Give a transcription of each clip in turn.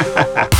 ha ha ha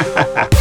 Ha ha ha!